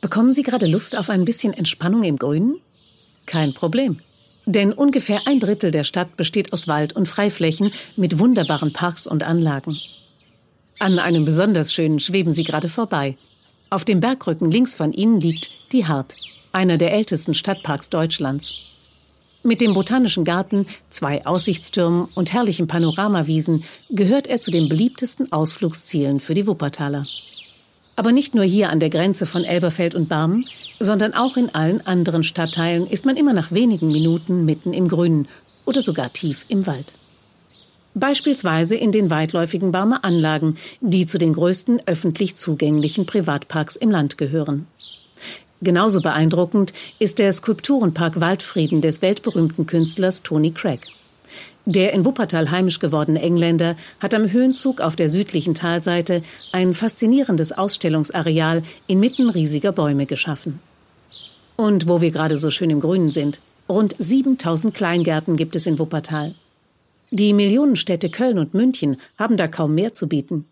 Bekommen Sie gerade Lust auf ein bisschen Entspannung im Grünen? Kein Problem. Denn ungefähr ein Drittel der Stadt besteht aus Wald und Freiflächen mit wunderbaren Parks und Anlagen. An einem besonders schönen schweben Sie gerade vorbei. Auf dem Bergrücken links von Ihnen liegt die Hart, einer der ältesten Stadtparks Deutschlands. Mit dem Botanischen Garten, zwei Aussichtstürmen und herrlichen Panoramawiesen gehört er zu den beliebtesten Ausflugszielen für die Wuppertaler. Aber nicht nur hier an der Grenze von Elberfeld und Barmen, sondern auch in allen anderen Stadtteilen ist man immer nach wenigen Minuten mitten im Grünen oder sogar tief im Wald. Beispielsweise in den weitläufigen Barmer Anlagen, die zu den größten öffentlich zugänglichen Privatparks im Land gehören. Genauso beeindruckend ist der Skulpturenpark Waldfrieden des weltberühmten Künstlers Tony Craig. Der in Wuppertal heimisch gewordene Engländer hat am Höhenzug auf der südlichen Talseite ein faszinierendes Ausstellungsareal inmitten riesiger Bäume geschaffen. Und wo wir gerade so schön im Grünen sind, rund 7000 Kleingärten gibt es in Wuppertal. Die Millionenstädte Köln und München haben da kaum mehr zu bieten.